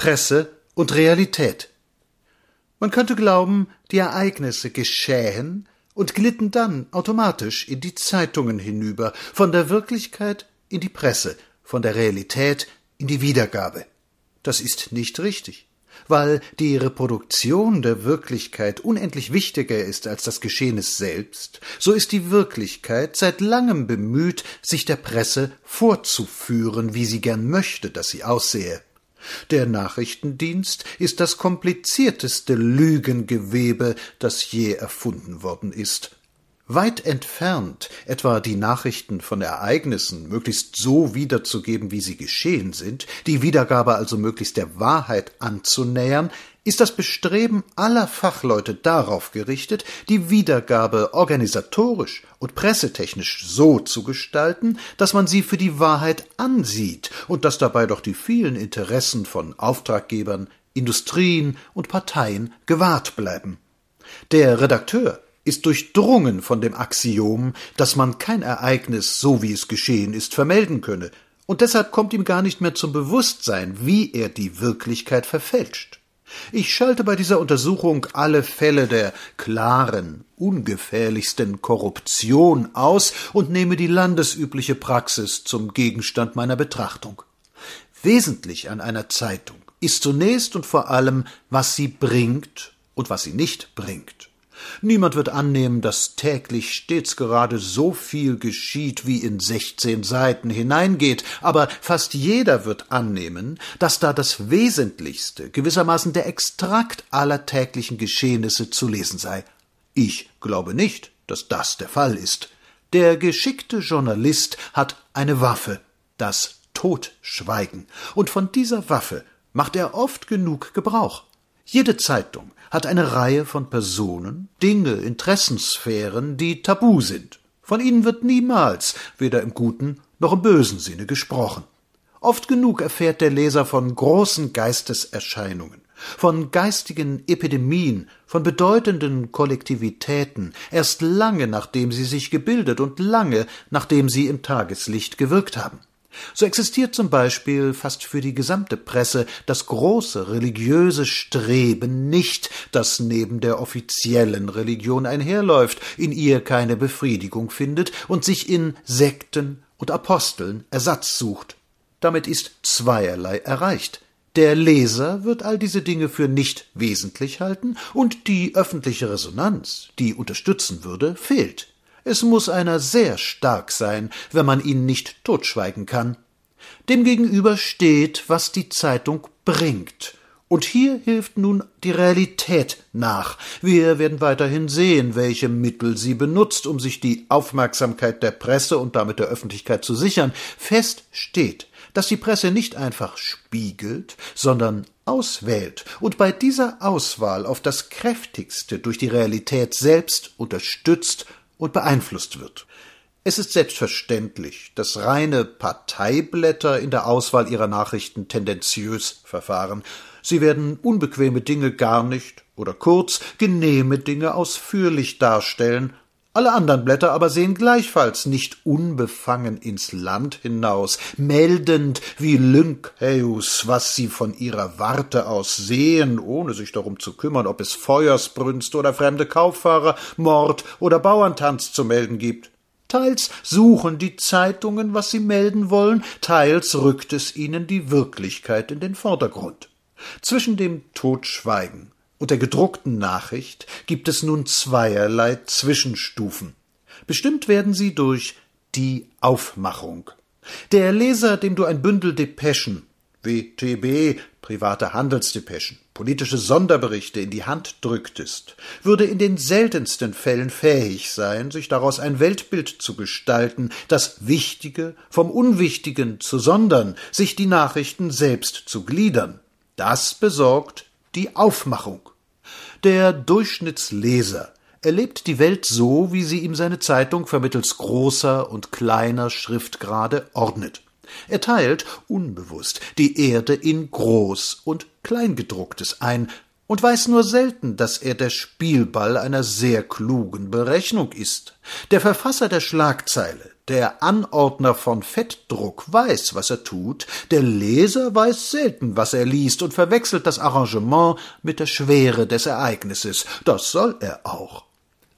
Presse und Realität. Man könnte glauben, die Ereignisse geschähen und glitten dann automatisch in die Zeitungen hinüber, von der Wirklichkeit in die Presse, von der Realität in die Wiedergabe. Das ist nicht richtig weil die Reproduktion der Wirklichkeit unendlich wichtiger ist als das Geschehnis selbst, so ist die Wirklichkeit seit langem bemüht, sich der Presse vorzuführen, wie sie gern möchte, dass sie aussehe. Der Nachrichtendienst ist das komplizierteste Lügengewebe, das je erfunden worden ist. Weit entfernt, etwa die Nachrichten von Ereignissen möglichst so wiederzugeben, wie sie geschehen sind, die Wiedergabe also möglichst der Wahrheit anzunähern, ist das Bestreben aller Fachleute darauf gerichtet, die Wiedergabe organisatorisch und pressetechnisch so zu gestalten, dass man sie für die Wahrheit ansieht und dass dabei doch die vielen Interessen von Auftraggebern, Industrien und Parteien gewahrt bleiben. Der Redakteur ist durchdrungen von dem Axiom, dass man kein Ereignis, so wie es geschehen ist, vermelden könne, und deshalb kommt ihm gar nicht mehr zum Bewusstsein, wie er die Wirklichkeit verfälscht. Ich schalte bei dieser Untersuchung alle Fälle der klaren, ungefährlichsten Korruption aus und nehme die landesübliche Praxis zum Gegenstand meiner Betrachtung. Wesentlich an einer Zeitung ist zunächst und vor allem, was sie bringt und was sie nicht bringt. Niemand wird annehmen, dass täglich stets gerade so viel geschieht, wie in sechzehn Seiten hineingeht, aber fast jeder wird annehmen, dass da das Wesentlichste, gewissermaßen der Extrakt aller täglichen Geschehnisse zu lesen sei. Ich glaube nicht, dass das der Fall ist. Der geschickte Journalist hat eine Waffe, das Totschweigen, und von dieser Waffe macht er oft genug Gebrauch. Jede Zeitung hat eine Reihe von Personen, Dinge, Interessensphären, die tabu sind. Von ihnen wird niemals, weder im guten noch im bösen Sinne gesprochen. Oft genug erfährt der Leser von großen Geisteserscheinungen, von geistigen Epidemien, von bedeutenden Kollektivitäten, erst lange nachdem sie sich gebildet und lange nachdem sie im Tageslicht gewirkt haben. So existiert zum Beispiel fast für die gesamte Presse das große religiöse Streben nicht, das neben der offiziellen Religion einherläuft, in ihr keine Befriedigung findet und sich in Sekten und Aposteln Ersatz sucht. Damit ist zweierlei erreicht. Der Leser wird all diese Dinge für nicht wesentlich halten, und die öffentliche Resonanz, die unterstützen würde, fehlt. Es muss einer sehr stark sein, wenn man ihn nicht totschweigen kann. Demgegenüber steht, was die Zeitung bringt. Und hier hilft nun die Realität nach. Wir werden weiterhin sehen, welche Mittel sie benutzt, um sich die Aufmerksamkeit der Presse und damit der Öffentlichkeit zu sichern. Fest steht, dass die Presse nicht einfach spiegelt, sondern auswählt und bei dieser Auswahl auf das kräftigste durch die Realität selbst unterstützt und beeinflusst wird. Es ist selbstverständlich, dass reine Parteiblätter in der Auswahl ihrer Nachrichten tendenziös verfahren. Sie werden unbequeme Dinge gar nicht oder kurz genehme Dinge ausführlich darstellen alle anderen Blätter aber sehen gleichfalls nicht unbefangen ins Land hinaus, meldend wie Lynceus, was sie von ihrer Warte aus sehen, ohne sich darum zu kümmern, ob es Feuersbrünste oder fremde Kauffahrer, Mord oder Bauerntanz zu melden gibt. Teils suchen die Zeitungen, was sie melden wollen, teils rückt es ihnen die Wirklichkeit in den Vordergrund. Zwischen dem Totschweigen und der gedruckten Nachricht gibt es nun zweierlei Zwischenstufen. Bestimmt werden sie durch die Aufmachung. Der Leser, dem du ein Bündel Depeschen, WTB, private Handelsdepeschen, politische Sonderberichte in die Hand drücktest, würde in den seltensten Fällen fähig sein, sich daraus ein Weltbild zu gestalten, das Wichtige vom Unwichtigen zu sondern, sich die Nachrichten selbst zu gliedern. Das besorgt die Aufmachung. Der Durchschnittsleser erlebt die Welt so, wie sie ihm seine Zeitung vermittels großer und kleiner Schriftgrade ordnet. Er teilt unbewusst die Erde in Groß- und Kleingedrucktes ein und weiß nur selten, dass er der Spielball einer sehr klugen Berechnung ist. Der Verfasser der Schlagzeile, der Anordner von Fettdruck weiß, was er tut, der Leser weiß selten, was er liest und verwechselt das Arrangement mit der Schwere des Ereignisses. Das soll er auch.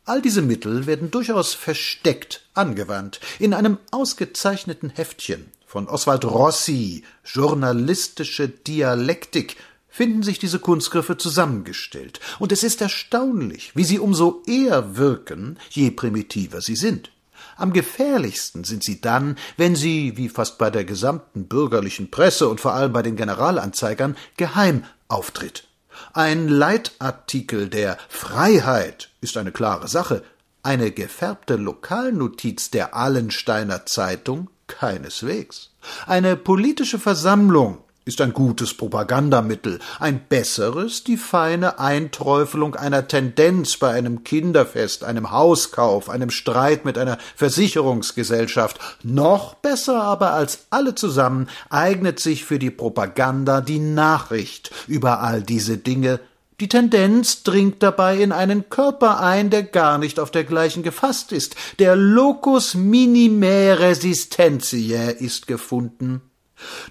All diese Mittel werden durchaus versteckt angewandt in einem ausgezeichneten Heftchen von Oswald Rossi, Journalistische Dialektik, finden sich diese Kunstgriffe zusammengestellt, und es ist erstaunlich, wie sie umso eher wirken, je primitiver sie sind. Am gefährlichsten sind sie dann, wenn sie, wie fast bei der gesamten bürgerlichen Presse und vor allem bei den Generalanzeigern, geheim auftritt. Ein Leitartikel der Freiheit ist eine klare Sache, eine gefärbte Lokalnotiz der Allensteiner Zeitung keineswegs. Eine politische Versammlung ist ein gutes Propagandamittel, ein besseres die feine Einträufelung einer Tendenz bei einem Kinderfest, einem Hauskauf, einem Streit mit einer Versicherungsgesellschaft. Noch besser aber als alle zusammen eignet sich für die Propaganda die Nachricht über all diese Dinge. Die Tendenz dringt dabei in einen Körper ein, der gar nicht auf dergleichen gefasst ist. Der Locus minime resistentiae ist gefunden.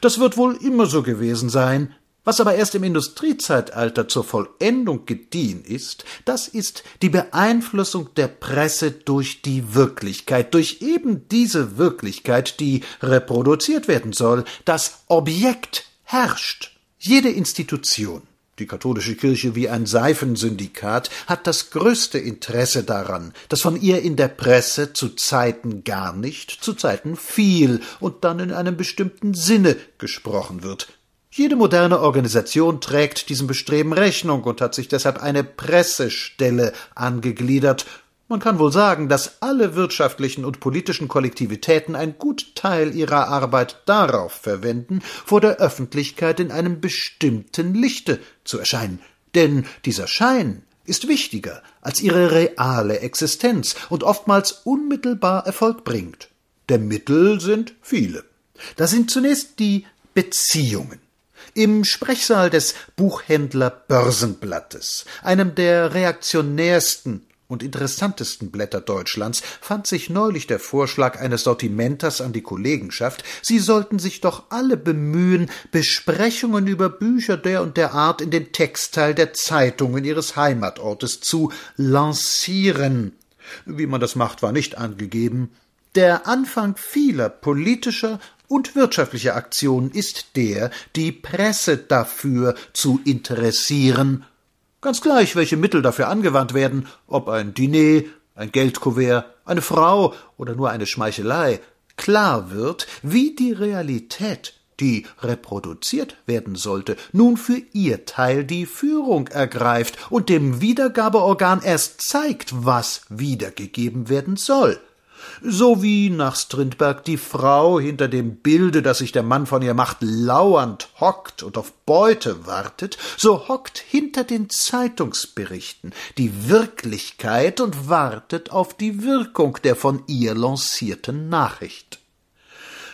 Das wird wohl immer so gewesen sein, was aber erst im Industriezeitalter zur Vollendung gediehen ist, das ist die Beeinflussung der Presse durch die Wirklichkeit, durch eben diese Wirklichkeit, die reproduziert werden soll. Das Objekt herrscht. Jede Institution, die katholische Kirche wie ein Seifensyndikat hat das größte Interesse daran, dass von ihr in der Presse zu Zeiten gar nicht, zu Zeiten viel und dann in einem bestimmten Sinne gesprochen wird. Jede moderne Organisation trägt diesem Bestreben Rechnung und hat sich deshalb eine Pressestelle angegliedert, man kann wohl sagen, dass alle wirtschaftlichen und politischen Kollektivitäten ein gut Teil ihrer Arbeit darauf verwenden, vor der Öffentlichkeit in einem bestimmten Lichte zu erscheinen. Denn dieser Schein ist wichtiger als ihre reale Existenz und oftmals unmittelbar Erfolg bringt. Der Mittel sind viele. Da sind zunächst die Beziehungen. Im Sprechsaal des Buchhändler Börsenblattes, einem der reaktionärsten und interessantesten Blätter Deutschlands fand sich neulich der Vorschlag eines Sortimenters an die Kollegenschaft, sie sollten sich doch alle bemühen, Besprechungen über Bücher der und der Art in den Textteil der Zeitungen ihres Heimatortes zu lancieren. Wie man das macht, war nicht angegeben. Der Anfang vieler politischer und wirtschaftlicher Aktionen ist der, die Presse dafür zu interessieren Ganz gleich, welche Mittel dafür angewandt werden, ob ein Diner, ein Geldkuvert, eine Frau oder nur eine Schmeichelei, klar wird, wie die Realität, die reproduziert werden sollte, nun für ihr Teil die Führung ergreift und dem Wiedergabeorgan erst zeigt, was wiedergegeben werden soll so wie nach Strindberg die Frau hinter dem Bilde, das sich der Mann von ihr macht, lauernd hockt und auf Beute wartet, so hockt hinter den Zeitungsberichten die Wirklichkeit und wartet auf die Wirkung der von ihr lancierten Nachricht.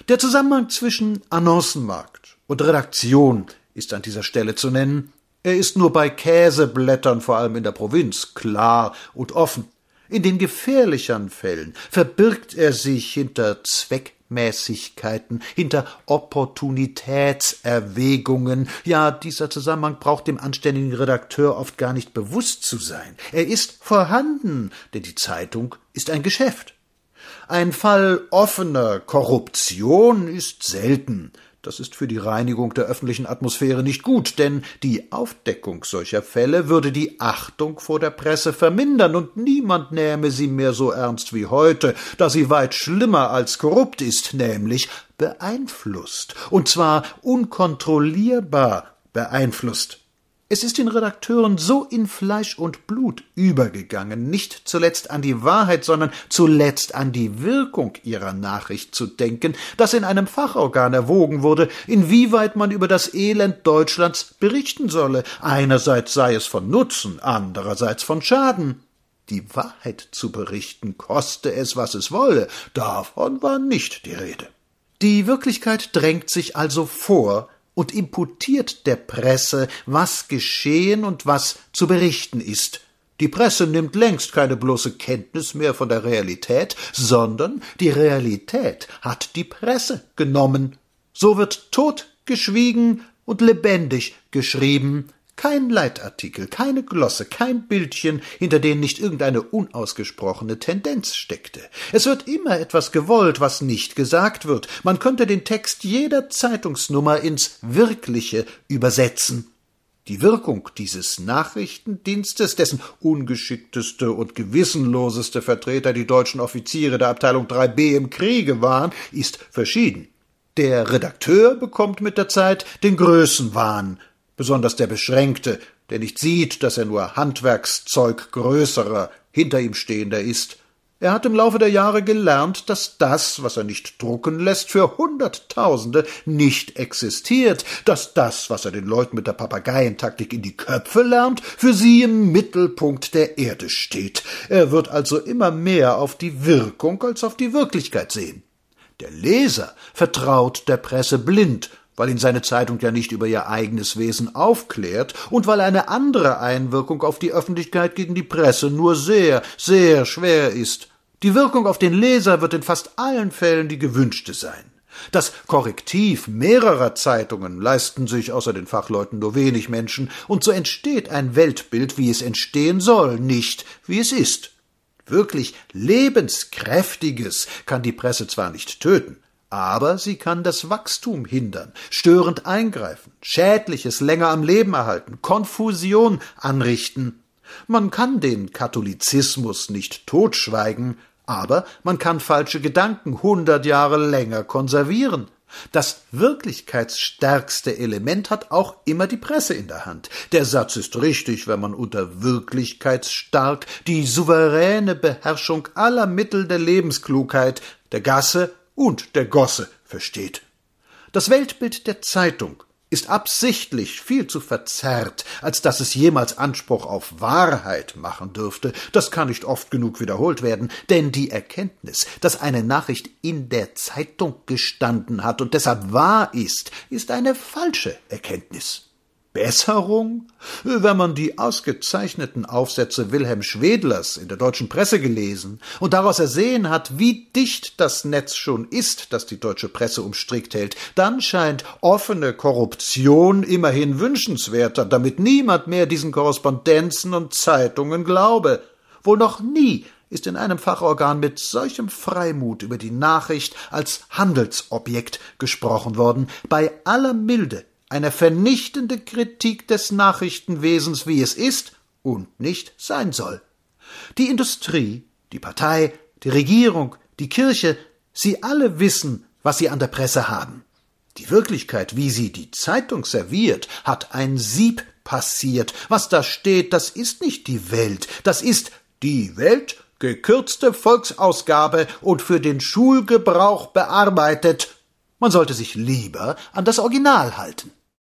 Der Zusammenhang zwischen Annoncenmarkt und Redaktion ist an dieser Stelle zu nennen. Er ist nur bei Käseblättern, vor allem in der Provinz, klar und offen. In den gefährlicheren Fällen verbirgt er sich hinter Zweckmäßigkeiten, hinter Opportunitätserwägungen. Ja, dieser Zusammenhang braucht dem anständigen Redakteur oft gar nicht bewusst zu sein. Er ist vorhanden, denn die Zeitung ist ein Geschäft. Ein Fall offener Korruption ist selten. Das ist für die Reinigung der öffentlichen Atmosphäre nicht gut, denn die Aufdeckung solcher Fälle würde die Achtung vor der Presse vermindern und niemand nähme sie mehr so ernst wie heute, da sie weit schlimmer als korrupt ist, nämlich beeinflusst, und zwar unkontrollierbar beeinflusst. Es ist den Redakteuren so in Fleisch und Blut übergegangen, nicht zuletzt an die Wahrheit, sondern zuletzt an die Wirkung ihrer Nachricht zu denken, dass in einem Fachorgan erwogen wurde, inwieweit man über das Elend Deutschlands berichten solle. Einerseits sei es von Nutzen, andererseits von Schaden. Die Wahrheit zu berichten, koste es, was es wolle, davon war nicht die Rede. Die Wirklichkeit drängt sich also vor, und imputiert der Presse, was geschehen und was zu berichten ist. Die Presse nimmt längst keine bloße Kenntnis mehr von der Realität, sondern die Realität hat die Presse genommen. So wird totgeschwiegen und lebendig geschrieben, kein Leitartikel, keine Glosse, kein Bildchen, hinter denen nicht irgendeine unausgesprochene Tendenz steckte. Es wird immer etwas gewollt, was nicht gesagt wird. Man könnte den Text jeder Zeitungsnummer ins Wirkliche übersetzen. Die Wirkung dieses Nachrichtendienstes, dessen ungeschickteste und gewissenloseste Vertreter die deutschen Offiziere der Abteilung 3b im Kriege waren, ist verschieden. Der Redakteur bekommt mit der Zeit den Größenwahn, besonders der Beschränkte, der nicht sieht, dass er nur Handwerkszeug größerer, hinter ihm stehender ist. Er hat im Laufe der Jahre gelernt, dass das, was er nicht drucken lässt, für Hunderttausende nicht existiert, dass das, was er den Leuten mit der Papageientaktik in die Köpfe lernt, für sie im Mittelpunkt der Erde steht. Er wird also immer mehr auf die Wirkung als auf die Wirklichkeit sehen. Der Leser vertraut der Presse blind weil ihn seine Zeitung ja nicht über ihr eigenes Wesen aufklärt und weil eine andere Einwirkung auf die Öffentlichkeit gegen die Presse nur sehr, sehr schwer ist. Die Wirkung auf den Leser wird in fast allen Fällen die gewünschte sein. Das Korrektiv mehrerer Zeitungen leisten sich außer den Fachleuten nur wenig Menschen, und so entsteht ein Weltbild, wie es entstehen soll, nicht wie es ist. Wirklich lebenskräftiges kann die Presse zwar nicht töten, aber sie kann das Wachstum hindern, störend eingreifen, Schädliches länger am Leben erhalten, Konfusion anrichten. Man kann den Katholizismus nicht totschweigen, aber man kann falsche Gedanken hundert Jahre länger konservieren. Das wirklichkeitsstärkste Element hat auch immer die Presse in der Hand. Der Satz ist richtig, wenn man unter wirklichkeitsstark die souveräne Beherrschung aller Mittel der Lebensklugheit, der Gasse und der Gosse versteht. Das Weltbild der Zeitung ist absichtlich viel zu verzerrt, als dass es jemals Anspruch auf Wahrheit machen dürfte. Das kann nicht oft genug wiederholt werden, denn die Erkenntnis, dass eine Nachricht in der Zeitung gestanden hat und deshalb wahr ist, ist eine falsche Erkenntnis. Besserung? Wenn man die ausgezeichneten Aufsätze Wilhelm Schwedlers in der deutschen Presse gelesen und daraus ersehen hat, wie dicht das Netz schon ist, das die deutsche Presse umstrickt hält, dann scheint offene Korruption immerhin wünschenswerter, damit niemand mehr diesen Korrespondenzen und Zeitungen glaube. Wohl noch nie ist in einem Fachorgan mit solchem Freimut über die Nachricht als Handelsobjekt gesprochen worden, bei aller Milde eine vernichtende Kritik des Nachrichtenwesens, wie es ist und nicht sein soll. Die Industrie, die Partei, die Regierung, die Kirche, sie alle wissen, was sie an der Presse haben. Die Wirklichkeit, wie sie die Zeitung serviert, hat ein Sieb passiert. Was da steht, das ist nicht die Welt, das ist die Welt, gekürzte Volksausgabe und für den Schulgebrauch bearbeitet. Man sollte sich lieber an das Original halten.